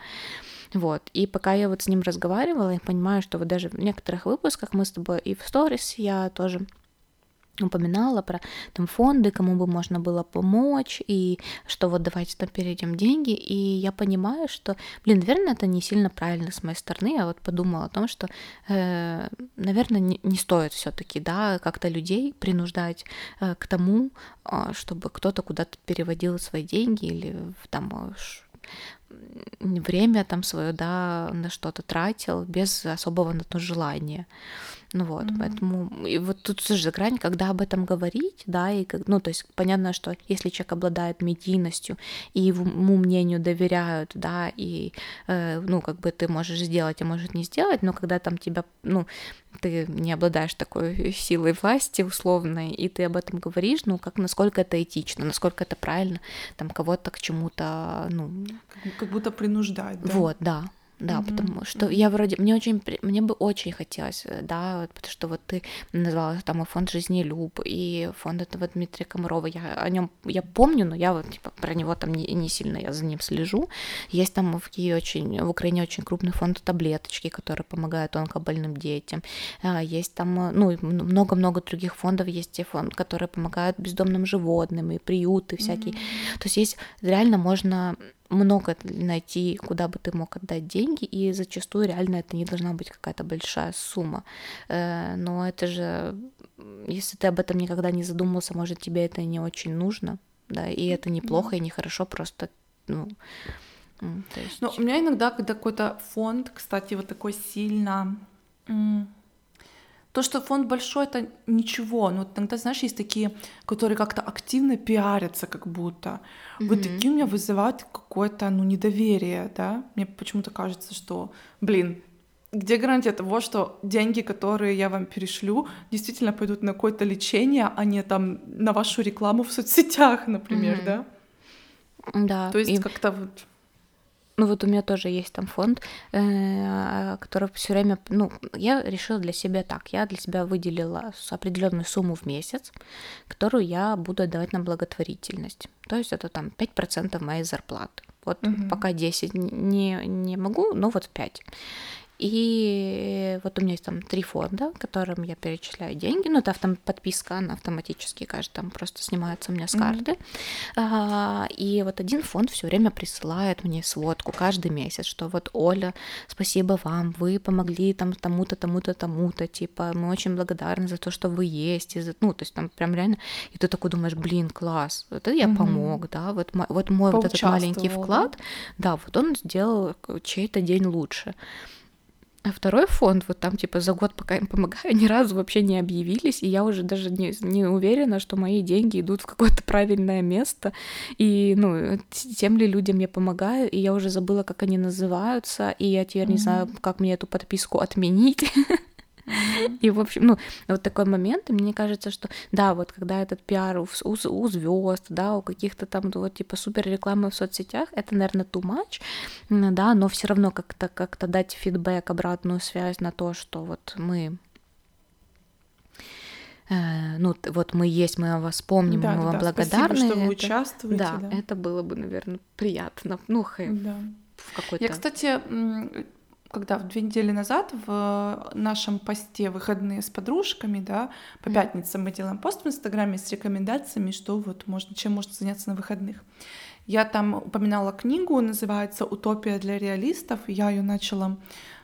Speaker 1: Вот. И пока я вот с ним разговаривала, я понимаю, что вот даже в некоторых выпусках мы с тобой и в сторис я тоже упоминала про там фонды, кому бы можно было помочь, и что вот давайте там перейдем деньги, и я понимаю, что, блин, наверное, это не сильно правильно с моей стороны, я вот подумала о том, что, э, наверное, не, не стоит все-таки, да, как-то людей принуждать э, к тому, э, чтобы кто-то куда-то переводил свои деньги или там время там свое, да, на что-то тратил без особого на то желания. Ну вот, mm-hmm. поэтому и вот тут же грань, когда об этом говорить, да, и как, ну то есть понятно, что если человек обладает медийностью и ему мнению доверяют, да, и э, ну как бы ты можешь сделать, а может не сделать, но когда там тебя, ну ты не обладаешь такой силой власти условной, и ты об этом говоришь, ну как насколько это этично, насколько это правильно, там кого-то к чему-то, ну
Speaker 2: как будто принуждать, да?
Speaker 1: Вот, да. Да, mm-hmm. потому что я вроде мне очень мне бы очень хотелось, э, да, вот, потому что вот ты назвала там и фонд жизни Люб и фонд этого Дмитрия Комарова. Я о нем я помню, но я вот типа про него там не, не сильно я за ним слежу. Есть там в Киеве очень в Украине очень крупный фонд таблеточки, который помогает онкобольным детям. А, есть там э, ну много-много других фондов есть те фонды, которые помогают бездомным животным и приюты всякие. Mm-hmm. То есть есть реально можно много найти, куда бы ты мог отдать деньги, и зачастую реально это не должна быть какая-то большая сумма. Э, но это же, если ты об этом никогда не задумывался, может, тебе это не очень нужно, да, и это неплохо и нехорошо, просто, ну,
Speaker 2: есть... Ну, у меня иногда, когда какой-то фонд, кстати, вот такой сильно то, что фонд большой, это ничего. Но вот иногда, знаешь, есть такие, которые как-то активно пиарятся, как будто. Mm-hmm. Вот такие у меня вызывают какое-то, ну, недоверие, да. Мне почему-то кажется, что, блин, где гарантия того, что деньги, которые я вам перешлю, действительно пойдут на какое-то лечение, а не там на вашу рекламу в соцсетях, например, mm-hmm. да?
Speaker 1: Да.
Speaker 2: То есть и... как-то вот
Speaker 1: ну вот у меня тоже есть там фонд, э, который все время, ну, я решила для себя так, я для себя выделила определенную сумму в месяц, которую я буду отдавать на благотворительность. То есть это там 5% моей зарплаты. Вот угу. пока 10 не, не могу, но вот 5. И вот у меня есть там три фонда, которым я перечисляю деньги. Ну, это автом подписка, она автоматически, кажется, там просто снимается у меня с карты. Mm-hmm. А, и вот один фонд все время присылает мне сводку каждый месяц, что вот Оля, спасибо вам, вы помогли там тому-то, тому-то, тому-то, типа, мы очень благодарны за то, что вы есть, и за... ну, то есть там прям реально, и ты такой думаешь, блин, класс, это я mm-hmm. помог, да, вот, вот мой вот этот маленький вклад, да, вот он сделал чей-то день лучше. А второй фонд, вот там типа за год, пока им помогаю, ни разу вообще не объявились, и я уже даже не, не уверена, что мои деньги идут в какое-то правильное место, и, ну, тем ли людям я помогаю, и я уже забыла, как они называются, и я теперь mm-hmm. не знаю, как мне эту подписку отменить. И, в общем, ну, вот такой момент, и мне кажется, что, да, вот когда этот пиар у, у, у звезд, да, у каких-то там вот типа супер рекламы в соцсетях, это, наверное, too much, да, но все равно как-то как-то дать фидбэк, обратную связь на то, что вот мы э, ну вот мы есть, мы о вас помним, да, мы да, вам да, благодарны.
Speaker 2: Спасибо, что вы это, участвуете.
Speaker 1: Да, да, это было бы, наверное, приятно. Ну, хэ, да.
Speaker 2: в какой-то. Я, кстати, когда в две недели назад в нашем посте выходные с подружками, да, по пятницам мы делаем пост в Инстаграме с рекомендациями, что вот можно, чем можно заняться на выходных. Я там упоминала книгу, называется «Утопия для реалистов». Я ее начала,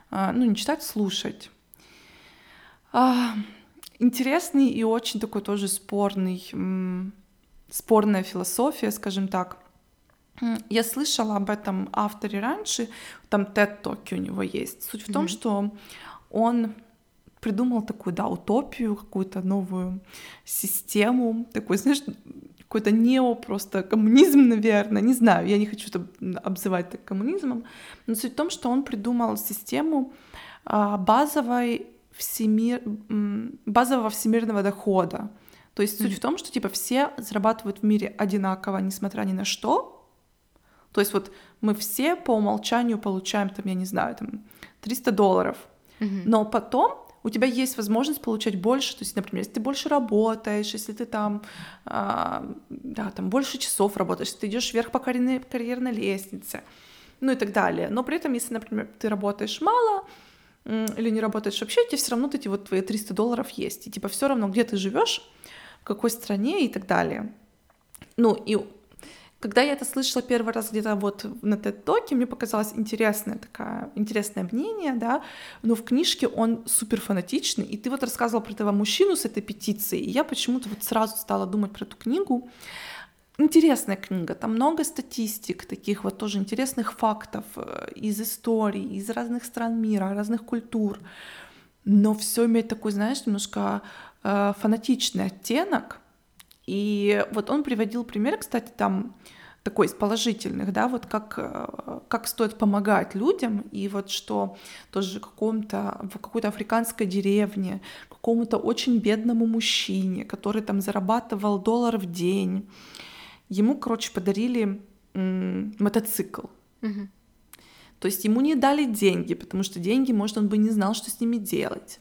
Speaker 2: а, ну, не читать, слушать. А, интересный и очень такой тоже спорный, спорная философия, скажем так. Я слышала об этом авторе раньше, там TED-токи у него есть. Суть в том, mm-hmm. что он придумал такую, да, утопию, какую-то новую систему, такой, знаешь, какой-то нео просто коммунизм, наверное, не знаю, я не хочу это обзывать так коммунизмом, но суть в том, что он придумал систему а, базовой всемир... базового всемирного дохода. То есть mm-hmm. суть в том, что типа все зарабатывают в мире одинаково, несмотря ни на что, То есть вот мы все по умолчанию получаем, там, я не знаю, там 300 долларов,
Speaker 1: Мгм.
Speaker 2: но потом у тебя есть возможность получать больше, то есть, например, если ты больше работаешь, если ты там, а, да, там больше часов работаешь, если ты идешь вверх по карьерной, карьерной лестнице, ну и так далее. Но при этом, если, например, ты работаешь мало или не работаешь вообще, тебе все равно эти вот твои 300 долларов есть. И типа все равно, где ты живешь, в какой стране и так далее. Ну и когда я это слышала первый раз где-то вот на TED-токе, мне показалось интересное такое, интересное мнение, да, но в книжке он супер фанатичный, и ты вот рассказывала про этого мужчину с этой петицией, и я почему-то вот сразу стала думать про эту книгу. Интересная книга, там много статистик, таких вот тоже интересных фактов э, из истории, из разных стран мира, разных культур, но все имеет такой, знаешь, немножко э, фанатичный оттенок, и вот он приводил пример, кстати, там такой из положительных, да, вот как, э, как стоит помогать людям, и вот что тоже каком-то, в какой-то африканской деревне, какому-то очень бедному мужчине, который там зарабатывал доллар в день, ему, короче, подарили мотоцикл.
Speaker 1: Мгм.
Speaker 2: То есть ему не дали деньги, потому что деньги, может, он бы не знал, что с ними делать.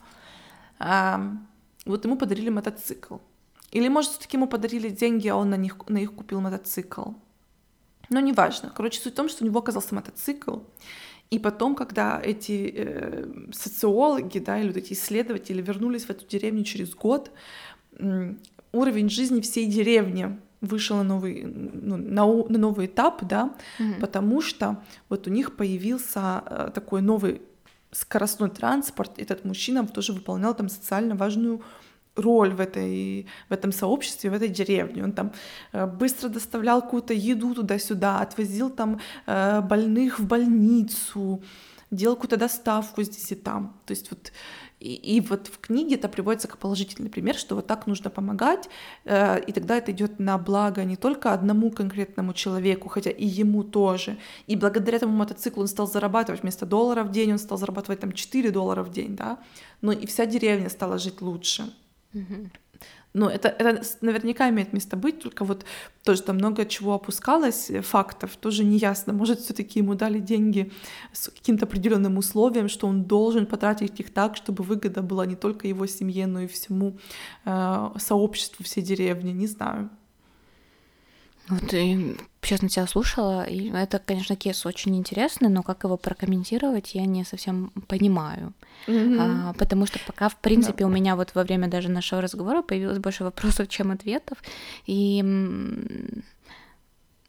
Speaker 2: А, вот ему подарили мотоцикл. Или, может, все-таки ему подарили деньги, а он на них, на их купил мотоцикл. Но неважно. Короче, суть в том, что у него оказался мотоцикл. И потом, когда эти э, социологи, да, или вот эти исследователи вернулись в эту деревню через год, уровень жизни всей деревни вышел на новый, ну, на, на новый этап, да,
Speaker 1: Мгм.
Speaker 2: потому что вот у них появился э, такой новый скоростной транспорт. Этот мужчина тоже выполнял там социально важную роль в, этой, в этом сообществе, в этой деревне. Он там э, быстро доставлял какую-то еду туда-сюда, отвозил там э, больных в больницу, делал какую-то доставку здесь и там. То есть вот и, и вот в книге это приводится как положительный пример, что вот так нужно помогать, э, и тогда это идет на благо не только одному конкретному человеку, хотя и ему тоже. И благодаря этому мотоциклу он стал зарабатывать вместо доллара в день, он стал зарабатывать там 4 доллара в день, да, но и вся деревня стала жить лучше.
Speaker 1: Мгм.
Speaker 2: Ну, это, это наверняка имеет место быть, только вот тоже там много чего опускалось, э, фактов, тоже неясно. Может, все таки ему дали деньги с каким-то определенным условием, что он должен потратить их так, чтобы выгода была не только его семье, но и всему э, сообществу всей деревни, не знаю.
Speaker 1: Вот и честно тебя слушала, и это, конечно, кейс очень интересный, но как его прокомментировать, я не совсем понимаю. А, потому что пока, в принципе, у меня вот во время даже нашего разговора появилось больше вопросов, чем ответов. И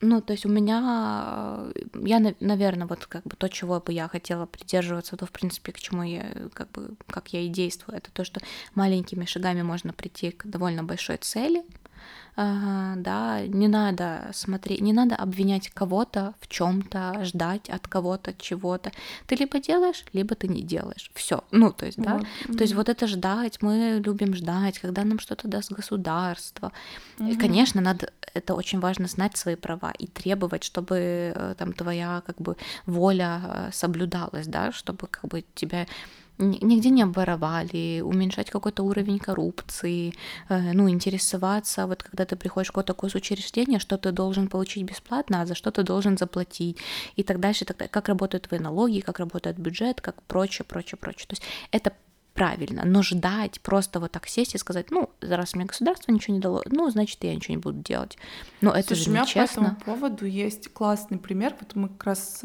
Speaker 1: ну, то есть у меня, я, наверное, вот как бы то, чего бы я хотела придерживаться, то, в принципе, к чему я, как бы, как я и действую, это то, что маленькими шагами можно прийти к довольно большой цели, да, не надо смотреть, не надо обвинять кого-то в чем-то, ждать от кого-то чего-то. Ты либо делаешь, либо ты не делаешь. Все. Ну, то есть, да.
Speaker 2: Вот.
Speaker 1: То есть вот это ждать, мы любим ждать, когда нам что-то даст государство. И,
Speaker 2: Мгм.
Speaker 1: конечно, надо, это очень важно знать свои права и требовать, чтобы э, там твоя как бы воля э, соблюдалась, да, чтобы как бы тебя нигде не обворовали, уменьшать какой-то уровень коррупции, э, ну, интересоваться, вот когда ты приходишь в какое-то госучреждение, что ты должен получить бесплатно, а за что ты должен заплатить, и так дальше, так далее. как работают твои налоги, как работает бюджет, как прочее, прочее, прочее. То есть это правильно, но ждать, просто вот так сесть и сказать, ну, раз мне государство ничего не дало, ну, значит, я ничего не буду делать. Но это
Speaker 2: Слушай,
Speaker 1: же
Speaker 2: у меня
Speaker 1: нечестно.
Speaker 2: по этому поводу есть классный пример. Вот мы как раз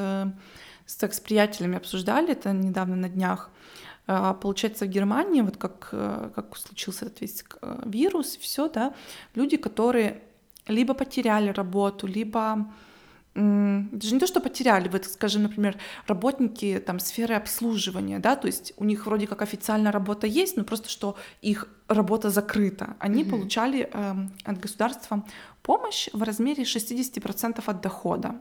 Speaker 2: э, с экс-приятелями обсуждали это недавно на днях. А, Получается, в Германии, вот как, э, как случился этот весь э, вирус, все, да, люди, которые либо потеряли работу, либо даже не то, что потеряли, вот, скажем, например, работники там сферы обслуживания, да, то есть у них вроде как официально работа есть, но просто что их работа закрыта. Они
Speaker 1: Мгм.
Speaker 2: получали эм, от государства помощь в размере 60% от дохода.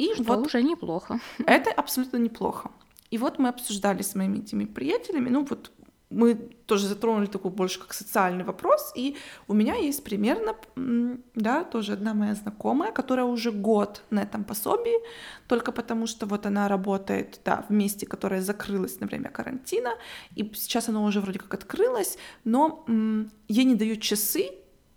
Speaker 2: И
Speaker 1: Что
Speaker 2: вот
Speaker 1: уже неплохо.
Speaker 2: это абсолютно неплохо. И вот мы обсуждали с моими этими приятелями, ну вот мы тоже затронули такой больше как социальный вопрос, и у меня есть примерно, да, тоже одна моя знакомая, которая уже год на этом пособии, только потому что вот она работает, да, в месте, которое закрылось на время карантина, и сейчас оно уже вроде как открылось, но ей не дают часы,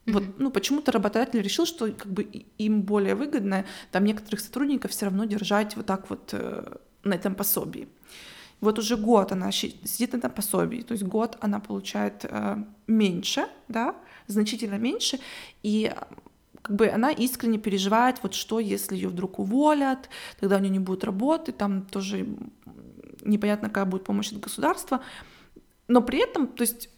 Speaker 2: Mm-hmm. Вот, ну, почему-то работодатель решил, что как бы им более выгодно там некоторых сотрудников все равно держать вот так вот э, на этом пособии. Вот уже год она сидит на этом пособии, то есть год она получает э, меньше, да, значительно меньше, и как бы она искренне переживает, вот что, если ее вдруг уволят, тогда у нее не будет работы, там тоже непонятно, какая будет помощь от государства, но при этом, то есть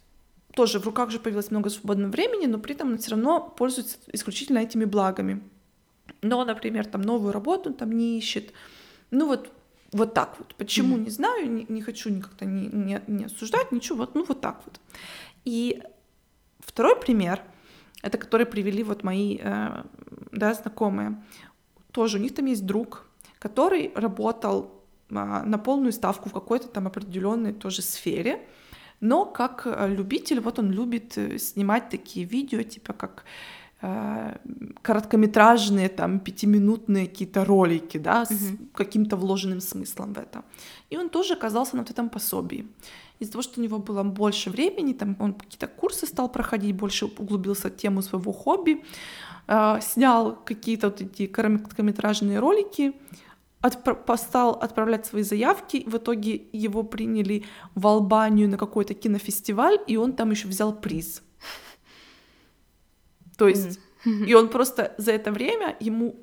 Speaker 2: тоже в руках же появилось много свободного времени, но при этом она все равно пользуется исключительно этими благами. Но, например, там новую работу там не ищет. Ну вот, вот так вот. Почему, mm-hmm. не знаю, не, не хочу никак-то не, не, не осуждать, ничего, вот, ну вот так вот. И второй пример — это которые привели вот мои э, да, знакомые. Тоже у них там есть друг, который работал а, на полную ставку в какой-то там определенной тоже сфере, но как э, любитель, вот он любит э, снимать такие видео, типа как короткометражные там пятиминутные какие-то ролики, да, mm-hmm. с каким-то вложенным смыслом в это. И он тоже оказался на вот этом пособии из-за того, что у него было больше времени, там он какие-то курсы стал проходить, больше углубился в тему своего хобби, э, снял какие-то вот эти короткометражные ролики, отпро- стал отправлять свои заявки, в итоге его приняли в Албанию на какой-то кинофестиваль, и он там еще взял приз. То есть, mm-hmm. и он просто за это время ему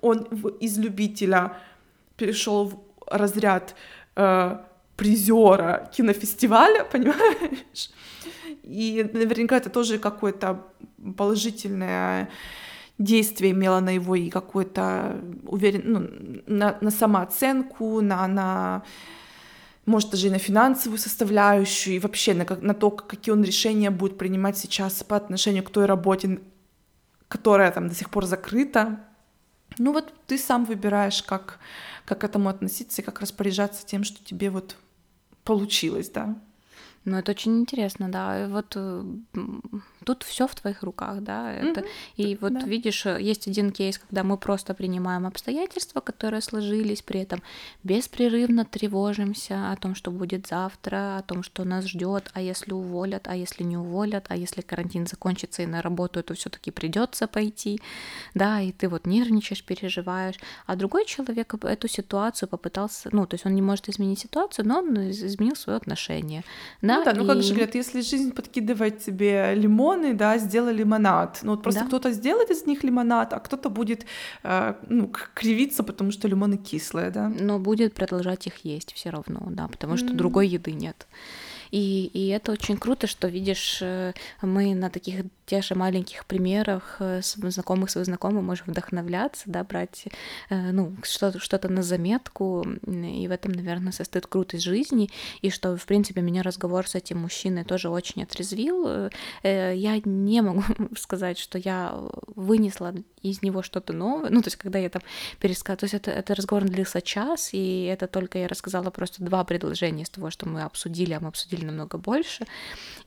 Speaker 2: он из любителя перешел в разряд э, призера кинофестиваля, понимаешь? И наверняка это тоже какое-то положительное действие имело на его и какой-то уверен, ну, на, на самооценку, на, на может даже и на финансовую составляющую, и вообще на, на то, какие он решения будет принимать сейчас по отношению к той работе, которая там до сих пор закрыта. Ну вот ты сам выбираешь, как, как к этому относиться и как распоряжаться тем, что тебе вот получилось, да.
Speaker 1: Ну, это очень интересно, да. Вот э, тут все в твоих руках, да. Это... Mm-hmm. И вот да. видишь, э, есть один кейс, когда мы просто принимаем обстоятельства, которые сложились, при этом беспрерывно тревожимся о том, что будет завтра, о том, что нас ждет, а если уволят, а если не уволят, а если карантин закончится и на работу, то все-таки придется пойти, да, и ты вот нервничаешь, переживаешь. А другой человек эту ситуацию попытался, ну, то есть он не может изменить ситуацию, но он изменил свое отношение
Speaker 2: да, ну да, ну и... как же говорят, если жизнь подкидывает тебе лимоны, да, сделай лимонад. Ну вот просто да. кто-то сделает из них лимонад, а кто-то будет э, ну, кривиться, потому что лимоны кислые, да.
Speaker 1: Но будет продолжать их есть все равно, да, потому что mm. другой еды нет. И, и это очень круто, что видишь, э, мы на таких тех же маленьких примерах э, знакомых своих знакомых можем вдохновляться, да, брать э, ну, что-то, на заметку, и в этом, наверное, состоит крутость жизни, и что, в принципе, меня разговор с этим мужчиной тоже очень отрезвил. Я не могу сказать, что я вынесла из него что-то новое, ну, то есть, когда я там пересказывала, то есть это, это разговор длился час, и это только я рассказала просто два предложения из того, что мы обсудили, а мы обсудили намного больше,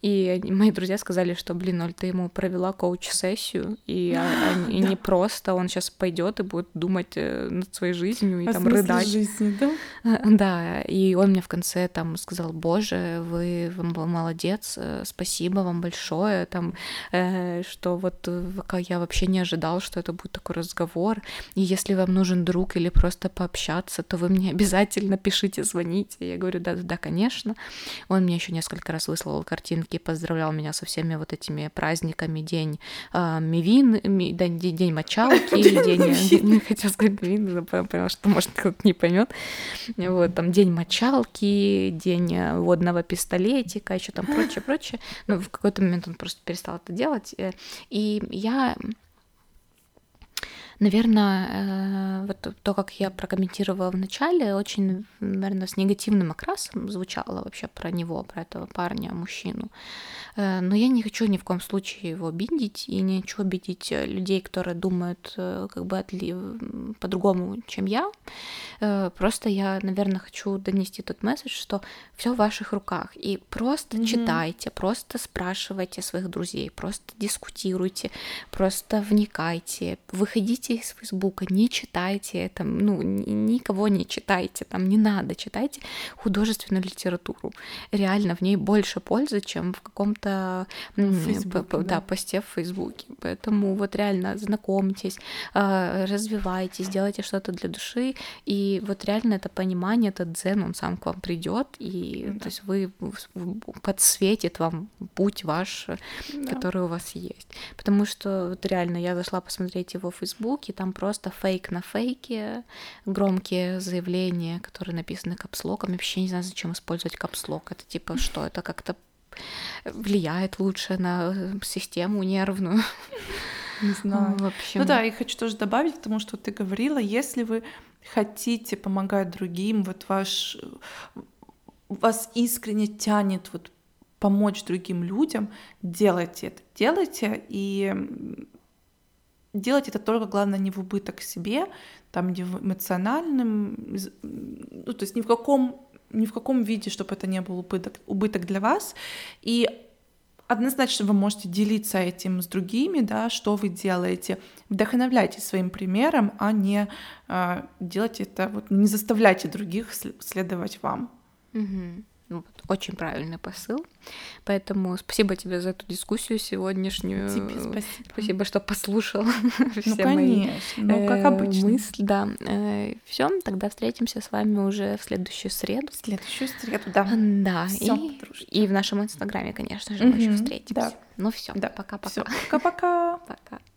Speaker 1: и мои друзья сказали, что, блин, Оль, ты ему провела коуч-сессию, и, а, и не просто он сейчас пойдет и будет думать э, над своей жизнью и а там рыдать.
Speaker 2: жизни, да?
Speaker 1: Да, и он мне в конце там сказал, боже, вы, вы молодец, э, спасибо вам большое, там, э, что вот я вообще не ожидал, что это будет такой разговор, и если вам нужен друг или просто пообщаться, то вы мне обязательно пишите, звоните. Я говорю, да, да, конечно. Он мне еще несколько раз выслал картинки, поздравлял меня со всеми вот этими праздниками, день э, Мивин, ми, день, день мочалки, день, не хотел сказать Мивин, поняла, что может кто-то не поймет. Вот, там день мочалки, день э, водного пистолетика, еще там прочее, прочее. Но в какой-то момент он просто перестал это делать. Э, и я Наверное, э, вот то, как я прокомментировала в начале, очень, наверное, с негативным окрасом звучало вообще про него, про этого парня, мужчину. Э, но я не хочу ни в коем случае его обидеть и не хочу обидеть э, людей, которые думают как бы отли... по-другому, чем я. Просто я, наверное, хочу донести тот месседж, что все в ваших руках. И просто mm-hmm. читайте, просто спрашивайте своих друзей, просто дискутируйте, просто вникайте, выходите выйдите из Фейсбука, не читайте там, ну, никого не читайте, там не надо, читайте художественную литературу. Реально в ней больше пользы, чем в каком-то да. Да, посте в Фейсбуке. Поэтому вот реально знакомьтесь, а, развивайтесь, делайте что-то для души, и вот реально это понимание, этот дзен, он сам к вам придет, и да. то есть вы подсветит вам путь ваш, да. который у вас есть. Потому что вот реально я зашла посмотреть его в Фейсбуке, там просто фейк на фейке, громкие заявления, которые написаны капслоком. Я вообще не знаю, зачем использовать капслок. Это типа что? Это как-то влияет лучше на систему нервную.
Speaker 2: Не знаю. В общем. Ну да, и хочу тоже добавить к тому, что ты говорила, если вы хотите помогать другим, вот ваш вас искренне тянет вот помочь другим людям, делайте это, делайте и делать это только, главное, не в убыток себе, там, не в эмоциональном, ну, то есть ни в каком, ни в каком виде, чтобы это не был убыток, убыток для вас. И однозначно вы можете делиться этим с другими, да, что вы делаете. Вдохновляйтесь своим примером, а не э, делайте это, вот, не заставляйте других следовать вам.
Speaker 1: Угу. Вот, очень правильный посыл. Поэтому спасибо тебе за эту дискуссию сегодняшнюю.
Speaker 2: Тебе спасибо.
Speaker 1: Спасибо, что послушал
Speaker 2: ну, все мои ну, как обычно.
Speaker 1: мысли. Да. Э, все, тогда встретимся с вами уже в следующую среду. В
Speaker 2: следующую среду, да.
Speaker 1: Да. Всё, и, и в нашем инстаграме, конечно же, мы еще встретимся. Да. Ну все,
Speaker 2: да.
Speaker 1: пока-пока.
Speaker 2: Пока-пока.